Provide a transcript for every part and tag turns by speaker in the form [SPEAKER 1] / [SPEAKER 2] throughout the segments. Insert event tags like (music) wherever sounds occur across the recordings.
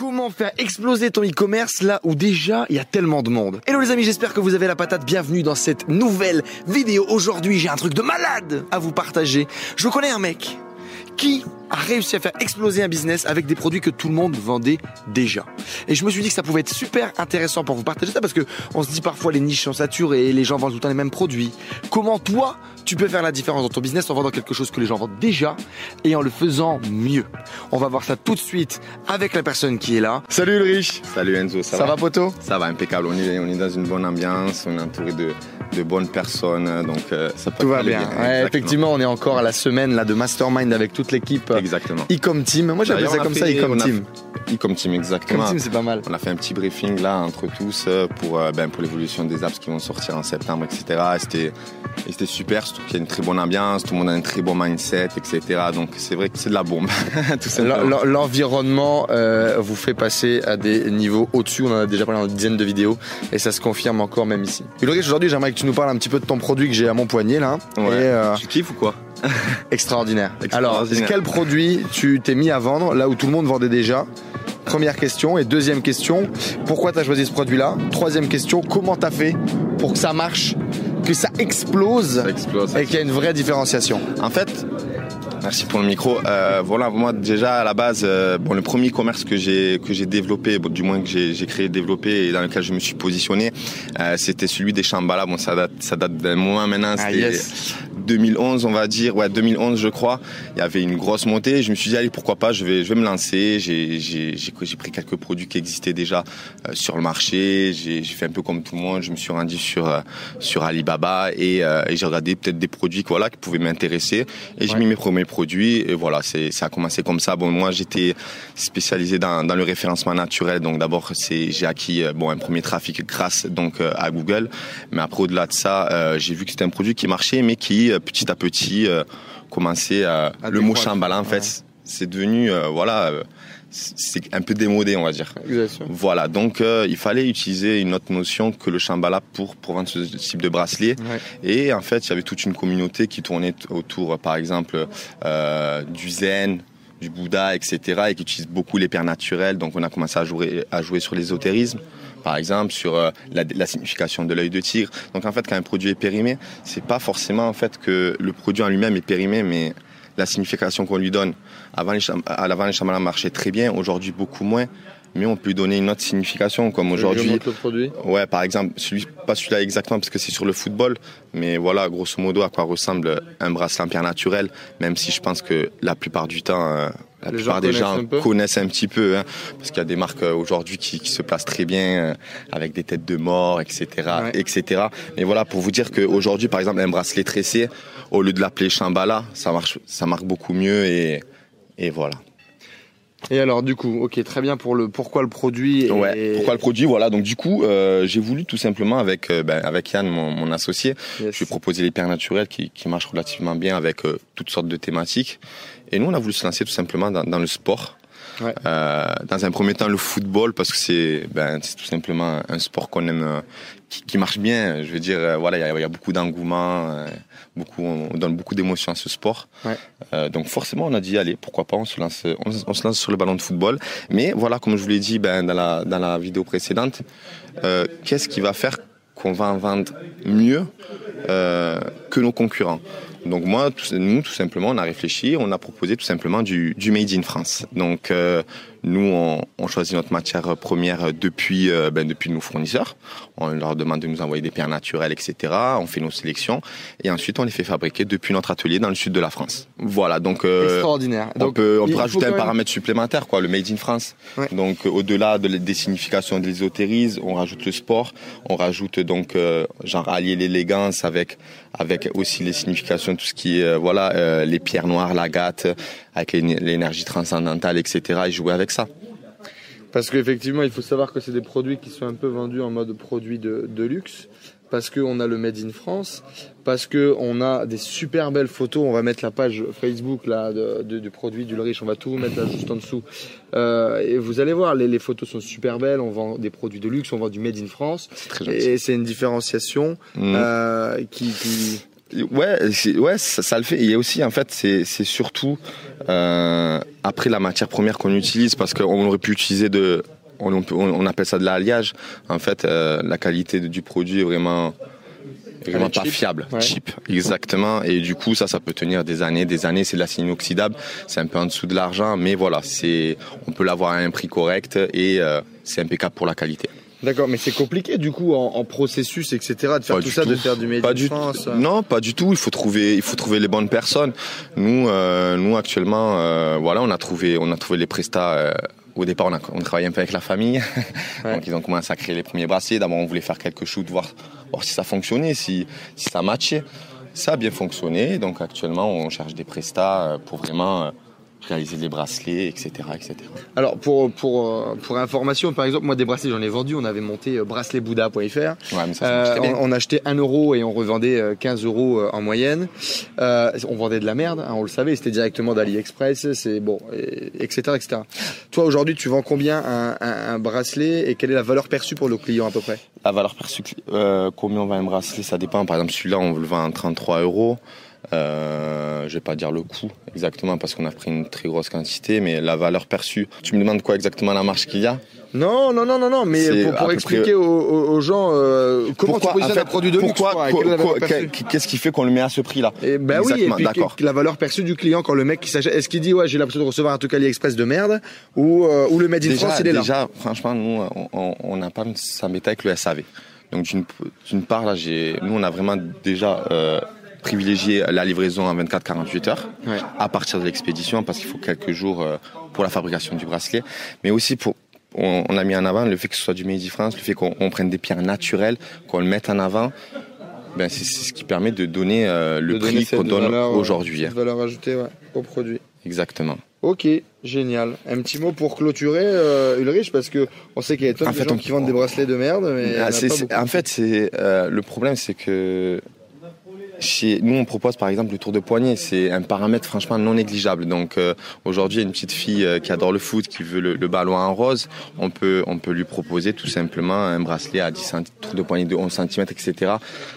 [SPEAKER 1] Comment faire exploser ton e-commerce là où déjà il y a tellement de monde Hello les amis, j'espère que vous avez la patate. Bienvenue dans cette nouvelle vidéo. Aujourd'hui, j'ai un truc de malade à vous partager. Je connais un mec qui a réussi à faire exploser un business avec des produits que tout le monde vendait déjà. Et je me suis dit que ça pouvait être super intéressant pour vous partager ça parce que on se dit parfois les niches sont saturées et les gens vendent tout le temps les mêmes produits. Comment toi, tu peux faire la différence dans ton business en vendant quelque chose que les gens vendent déjà et en le faisant mieux? On va voir ça tout de suite avec la personne qui est là. Salut Ulrich
[SPEAKER 2] Salut Enzo, ça,
[SPEAKER 1] Ça va? poto
[SPEAKER 2] Ça va impeccable, on est, on est dans une bonne ambiance, on est entouré de, de bonnes personnes, donc euh, ça peut
[SPEAKER 1] Tout va bien. Ouais, effectivement, on est encore à la semaine là de mastermind avec toute l'équipe
[SPEAKER 2] Exactement.
[SPEAKER 1] Ecom Team. Moi j'appelle ça comme ça
[SPEAKER 2] fait-
[SPEAKER 1] Ecom
[SPEAKER 2] on a
[SPEAKER 1] Team.
[SPEAKER 2] fait- Ecom Team, exactement.
[SPEAKER 1] Ecom Team c'est pas mal.
[SPEAKER 2] On a fait un petit briefing là entre tous euh, pour, euh, ben, pour l'évolution des apps qui vont sortir en septembre, etc. Et C'était, et c'était super, surtout qu'il y a une très bonne ambiance, tout le monde a un très bon mindset, etc. Donc c'est vrai que c'est de la bombe, (laughs)
[SPEAKER 1] L'environnement euh, vous fait passer à des niveaux au-dessus. On en a déjà parlé dans une dizaine de vidéos et ça se confirme encore même ici. Ulrich, aujourd'hui, j'aimerais que tu nous parles un petit peu de ton produit que j'ai à mon poignet là.
[SPEAKER 2] Ouais.
[SPEAKER 1] Et, euh,
[SPEAKER 2] Tu kiffes ou quoi? (laughs)
[SPEAKER 1] extraordinaire. Alors,
[SPEAKER 2] Extraordinaire.
[SPEAKER 1] quel produit tu t'es mis à vendre là où tout le monde vendait déjà? Première question. Et deuxième question, pourquoi tu as choisi ce produit-là? Troisième question, comment tu as fait pour que ça marche, que ça explose
[SPEAKER 2] Ça explose.
[SPEAKER 1] et qu'il y a une vraie différenciation?
[SPEAKER 2] En fait, merci pour le micro. Euh, voilà, moi déjà à la base, euh, bon, le premier commerce que j'ai que j'ai développé, bon, du moins que j'ai créé, développé et dans lequel je me suis positionné, euh, c'était celui des Shambhala. Bon, ça date ça date d'un moment maintenant.
[SPEAKER 1] Ah, yes.
[SPEAKER 2] 2011, on va dire, ouais, 2011, je crois. Il y avait une grosse montée. Je me suis dit, allez, pourquoi pas, je vais, je vais me lancer. J'ai, pris quelques produits qui existaient déjà euh, sur le marché. J'ai, fait un peu comme tout le monde. Je me suis rendu sur, euh, sur Alibaba et, euh, et j'ai regardé peut-être des produits, voilà, qui pouvaient m'intéresser. Et j'ai mis mes premiers produits. Et voilà, c'est, ça a commencé comme ça. Bon, moi, j'étais spécialisé dans, dans le référencement naturel. Donc, d'abord, c'est, j'ai acquis, bon, un premier trafic grâce, donc, à Google. Mais après, au-delà de ça, j'ai vu que c'était un produit qui marchait, mais qui, euh, petit à petit, euh, commençait à...
[SPEAKER 1] À
[SPEAKER 2] le mot. Shambhala, en fait,
[SPEAKER 1] Ouais.
[SPEAKER 2] c'est devenu, euh, voilà, c'est un peu démodé, on va dire. Voilà, donc euh, il fallait utiliser une autre notion que le Shambhala pour, pour vendre ce type de bracelet.
[SPEAKER 1] Ouais.
[SPEAKER 2] Et en fait, il y avait toute une communauté qui tournait autour, par exemple, euh, du zen, du Bouddha, etc., et qui utilise beaucoup les pierres naturelles. Donc, on a commencé à jouer, à jouer sur l'ésotérisme, par exemple, sur euh, la, signification de l'œil de tigre. Donc, en fait, quand un produit est périmé, c'est pas forcément en fait que le produit en lui-même est périmé, mais la signification qu'on lui donne. Avant, les, l'avant, les marchaient très bien, aujourd'hui beaucoup moins. Mais on peut lui donner une autre signification, comme aujourd'hui. Ouais, par exemple, celui, pas celui-là exactement parce que c'est sur le football, mais voilà, grosso modo, à quoi ressemble un bracelet en pierre naturelle, même si je pense que la plupart du temps, euh, la
[SPEAKER 1] Les
[SPEAKER 2] plupart
[SPEAKER 1] gens
[SPEAKER 2] des gens
[SPEAKER 1] un
[SPEAKER 2] connaissent un petit peu, hein, parce qu'il y a des marques euh, aujourd'hui qui, qui se placent très bien, euh, avec des têtes de mort, etc.,
[SPEAKER 1] Ouais.
[SPEAKER 2] etc. Mais voilà, pour vous dire qu'aujourd'hui, par exemple, un bracelet tressé, au lieu de l'appeler Shambhala, ça marche, ça marque beaucoup mieux et, et voilà.
[SPEAKER 1] Et alors, du coup, ok, très bien pour le pourquoi le produit. et-
[SPEAKER 2] Ouais. Pourquoi le produit Voilà. Donc du coup, euh, j'ai voulu tout simplement avec euh, ben, avec Yann, mon, mon associé,
[SPEAKER 1] Yes.
[SPEAKER 2] je lui ai proposé les pierres naturelles qui, qui marchent relativement bien avec euh, toutes sortes de thématiques. Et nous, on a voulu se lancer tout simplement dans, dans le sport.
[SPEAKER 1] Ouais.
[SPEAKER 2] Euh, dans un premier temps, le football parce que c'est ben, tout simplement un sport qu'on aime, euh, qui, qui marche bien. Je veux dire, euh, voilà, il y a, il y a beaucoup d'engouement, beaucoup, on donne beaucoup d'émotions à ce sport.
[SPEAKER 1] Ouais.
[SPEAKER 2] Euh, donc forcément, on a dit allez, pourquoi pas, on se lance, on, on se lance sur le ballon de football. Mais voilà, comme je vous l'ai dit ben, dans la dans la vidéo précédente, euh, qu'est-ce qui va faire qu'on va en vendre mieux euh, que nos concurrents? Donc moi, tout- nous, tout simplement, on a réfléchi, on a proposé tout simplement du, du made in France. Donc euh, nous, on, on choisit notre matière première depuis, euh, ben, depuis nos fournisseurs. On leur demande de nous envoyer des pierres naturelles, etc. On fait nos sélections et ensuite on les fait fabriquer depuis notre atelier dans le sud de la France. Voilà, donc euh,
[SPEAKER 1] Extraordinaire.
[SPEAKER 2] on
[SPEAKER 1] Donc,
[SPEAKER 2] peut, on peut rajouter un paramètre supplémentaire, quoi, le made in France.
[SPEAKER 1] Ouais.
[SPEAKER 2] Donc, euh, au-delà de, des significations de l'ésotérisme, on rajoute le sport, on rajoute donc, euh, genre, allier l'élégance avec, avec aussi les significations, tout ce qui est, euh, voilà, euh, les pierres noires, l'agate, avec l'éne- l'énergie transcendantale, etc. et jouer avec ça.
[SPEAKER 1] Parce qu'effectivement, il faut savoir que c'est des produits qui sont un peu vendus en mode produit de, de luxe. parce qu'on a le Made in France, parce qu'on a des super belles photos. On va mettre la page Facebook là, du produit du riche, on va tout mettre là juste en dessous. Euh, et vous allez voir, les, photos sont super belles. On vend des produits de luxe, on vend du Made in France. Et c'est une différenciation mmh. euh, qui,
[SPEAKER 2] Ouais, ouais, ça, le fait. il y a aussi, en fait, c'est surtout euh, après la matière première qu'on utilise, parce qu'on aurait pu utiliser de, on, on, appelle ça de l'alliage. En fait, euh, la qualité du produit est vraiment vraiment pas fiable, cheap, exactement. Et du coup, ça, ça peut tenir des années, des années. C'est de l'acide inoxydable, c'est un peu en dessous de l'argent, mais voilà, c'est, on peut l'avoir à un prix correct et euh, c'est impeccable pour la qualité.
[SPEAKER 1] D'accord, mais c'est compliqué du coup en, processus, etc. de faire tout ça, de faire du made in France.
[SPEAKER 2] Non, pas du tout. Il faut trouver, il faut trouver les bonnes personnes. Nous, euh, nous actuellement, euh, voilà, on a trouvé, on a trouvé les prestats. Euh, au départ, on, a, on travaillait un peu avec la famille, (laughs) donc ils ont commencé à créer les premiers bracelets. D'abord, on voulait faire quelques shoots, voir, voir si ça fonctionnait, si, si ça matchait. Ça a bien fonctionné, donc actuellement, on cherche des prestats pour vraiment réaliser les bracelets, etc. etc.
[SPEAKER 1] Alors pour, pour, euh, pour information, par exemple, moi des bracelets j'en ai vendu, on avait monté euh, braceletsbouddha.fr. Ouais, euh, on, on, achetait 1 euro et on revendait 15 euros en moyenne. Euh, on vendait de la merde, hein, on le savait, c'était directement d'AliExpress, c'est bon, etc., etc. Toi aujourd'hui tu vends combien un, un, bracelet et quelle est la valeur perçue pour le client à peu près?
[SPEAKER 2] La valeur perçue, euh, combien on vend un bracelet, ça dépend. Par exemple celui-là on le vend à 33 euros. Euh, je vais pas dire le coût exactement parce qu'on a pris une très grosse quantité, mais la valeur perçue. Tu me demandes quoi exactement la marge qu'il y a?
[SPEAKER 1] Non, non, non, non, non, mais pour, expliquer aux, gens euh, comment pourquoi, tu positionnes un produit de
[SPEAKER 2] pourquoi, luxe. Qu'est-ce qui fait qu'on le met à ce prix-là
[SPEAKER 1] Eh ben oui, et puis la valeur perçue du client quand le mec qui s'achète, est-ce qu'il dit ouais j'ai l'impression de recevoir un truc AliExpress de merde ou euh, ou le Made in France il est
[SPEAKER 2] là Déjà, franchement, nous on n'a pas s'embêter avec le SAV. Donc d'une part là, j'ai, nous on a vraiment déjà euh, privilégier la livraison en 24-48 heures à partir de l'expédition parce qu'il faut quelques jours euh, pour la fabrication du bracelet, mais aussi pour on, a mis en avant le fait que ce soit du Made in France, le fait qu'on prenne des pierres naturelles, qu'on le mette en avant. Ben c'est ce qui permet de donner euh, le prix qu'on donne aujourd'hui.
[SPEAKER 1] Hein. valeur ajoutée au produit.
[SPEAKER 2] Exactement.
[SPEAKER 1] Ok, génial. Un petit mot pour clôturer euh, Ulrich parce que on sait qu'il y a tant de gens qui vendent des bracelets de merde, mais
[SPEAKER 2] ah, en, fait, c'est euh, le problème, c'est que nous, on propose par exemple le tour de poignet. C'est un paramètre franchement non négligeable. Donc euh, aujourd'hui, une petite fille euh, qui adore le foot, qui veut le, ballon en rose, on peut, on peut lui proposer tout simplement un bracelet à 10 cm, tour de poignet de 11 cm, etc.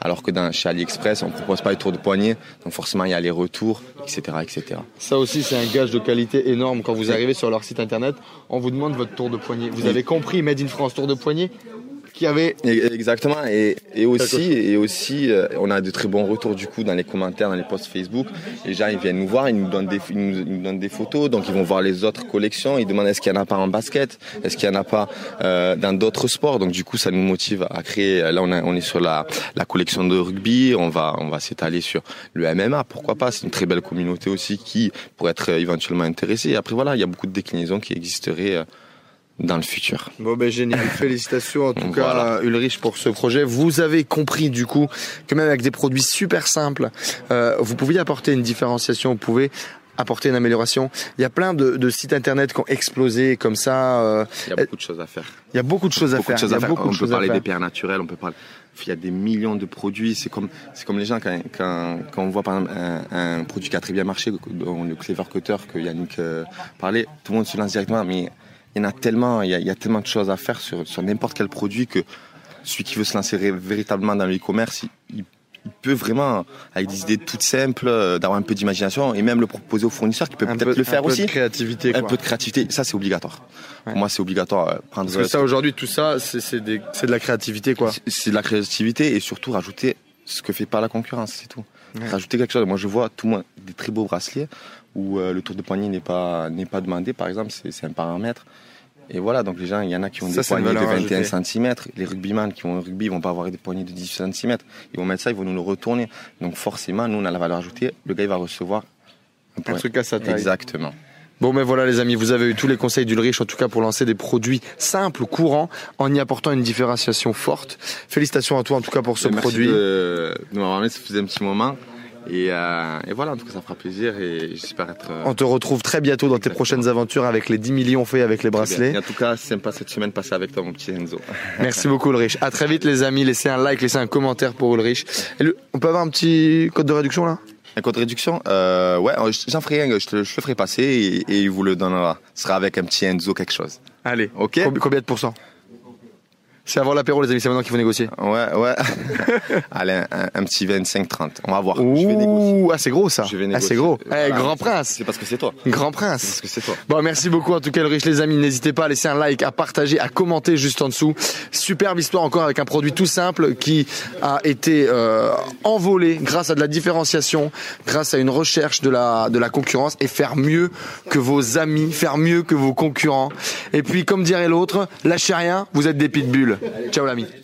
[SPEAKER 2] Alors que dans, chez AliExpress, on propose pas les tours de poignet. Donc forcément, il y a les retours, etc., etc.
[SPEAKER 1] Ça aussi, c'est un gage de qualité énorme. Quand vous arrivez sur leur site internet, on vous demande votre tour de poignet. Vous avez compris, Made in France, tour de poignet? Qui avait.
[SPEAKER 2] Exactement. Et, et aussi et aussi euh, on a de très bons retours du coup dans les commentaires dans les posts Facebook. Les gens ils viennent nous voir ils nous donnent des ils nous, donnent des photos. Donc ils vont voir les autres collections. Ils demandent est-ce qu'il y en a pas en basket? Est-ce qu'il y en a pas euh, dans d'autres sports? Donc du coup ça nous motive à créer. Là on, a, on est sur la, la collection de rugby. On va on va s'étaler sur le MMA pourquoi pas? C'est une très belle communauté aussi qui pourrait être éventuellement intéressée. Et après voilà il y a beaucoup de déclinaisons qui existeraient euh, dans le futur.
[SPEAKER 1] Bon ben génial, (laughs) félicitations en tout cas Ulrich pour ce projet. Vous avez compris du coup que même avec des produits super simples, euh, vous pouvez apporter une différenciation, vous pouvez apporter une amélioration. Il y a plein de, de sites internet qui ont explosé comme ça.
[SPEAKER 2] Euh, il y a beaucoup de choses à faire.
[SPEAKER 1] Il y a beaucoup de choses à faire.
[SPEAKER 2] il y a Beaucoup on peut parler des pierres naturelles, on peut parler. Il y a des millions de produits. C'est comme, c'est comme les gens quand, quand, quand on voit par exemple un, un, produit qui a très bien marché, le Clever Cutter que Yannick euh, parlait, tout le monde se lance directement. Mais il y en a tellement, il y a, tellement de choses à faire sur, sur n'importe quel produit que celui qui veut se lancer véritablement dans le e-commerce, il, peut vraiment, avec des idées toutes simples, euh, d'avoir un peu d'imagination et même le proposer aux fournisseurs qui peut peut-être le faire aussi.
[SPEAKER 1] Un peu de créativité.
[SPEAKER 2] Un peu de créativité. Ça, c'est obligatoire. Pour moi, c'est obligatoire. Euh,
[SPEAKER 1] prendre Parce que ça, aujourd'hui, tout ça, c'est de la créativité, quoi.
[SPEAKER 2] C'est de la créativité et surtout rajouter ce que fait pas la concurrence, c'est tout. Rajouter quelque chose. Moi, je vois tout le monde des très beaux bracelets où euh, le tour de poignet n'est pas n'est pas demandé par exemple. C'est un paramètre. Et voilà donc les gens il y en a qui ont des poignées de 21 cm les rugbyman qui ont un rugby ils vont pas avoir des poignées de 10 cm ils vont mettre ça ils vont nous le retourner. Donc forcément nous on a la valeur ajoutée. Le gars il va recevoir
[SPEAKER 1] un, truc à sa taille.
[SPEAKER 2] Exactement
[SPEAKER 1] Bon, mais voilà, les amis, vous avez eu tous les conseils d'Ulrich, en tout cas pour lancer des produits simples, courants, en y apportant une différenciation forte. Félicitations à toi, en tout cas, pour ce produit.
[SPEAKER 2] Merci de, de m'avoir ça faisait un petit moment. Et, euh, et voilà, en tout cas, ça fera plaisir et j'espère être. euh,
[SPEAKER 1] On te retrouve très bientôt dans tes prochaines aventures avec les 10 millions faits avec les bracelets.
[SPEAKER 2] Et en tout cas, c'est sympa cette semaine passée avec toi, mon petit Enzo. (laughs)
[SPEAKER 1] Merci beaucoup Ulrich. À très vite les amis. Laissez un like, laissez un commentaire pour Ulrich. Et le- on peut avoir un petit code de réduction là?
[SPEAKER 2] Un code de réduction euh, Ouais, j'en ferai un, je, te, je le ferai passer et, et il vous le donnera. Ce sera avec un petit Enzo quelque chose.
[SPEAKER 1] Allez.
[SPEAKER 2] Ok
[SPEAKER 1] Combi- Combien de pourcents? C'est avant l'apéro les amis, c'est maintenant qu'il faut négocier.
[SPEAKER 2] Ouais, ouais. (laughs) Allez, un, un petit 25-30. On va voir. Je vais négocier.
[SPEAKER 1] Ouh, ah c'est gros ça.
[SPEAKER 2] Je vais
[SPEAKER 1] ah
[SPEAKER 2] négocier.
[SPEAKER 1] c'est gros. Eh, grand
[SPEAKER 2] c'est-
[SPEAKER 1] prince.
[SPEAKER 2] C'est parce que c'est toi.
[SPEAKER 1] Grand
[SPEAKER 2] C'est
[SPEAKER 1] prince.
[SPEAKER 2] parce que c'est toi.
[SPEAKER 1] Bon, merci beaucoup en tout cas Ulrich les amis. N'hésitez pas à laisser un like, à partager, à commenter juste en dessous. Superbe histoire encore avec un produit tout simple qui a été euh, envolé grâce à de la différenciation, grâce à une recherche de la de la concurrence et faire mieux que vos amis, faire mieux que vos concurrents. Et puis comme dirait l'autre, lâchez rien, vous êtes des pitbulls. Ciao l'ami.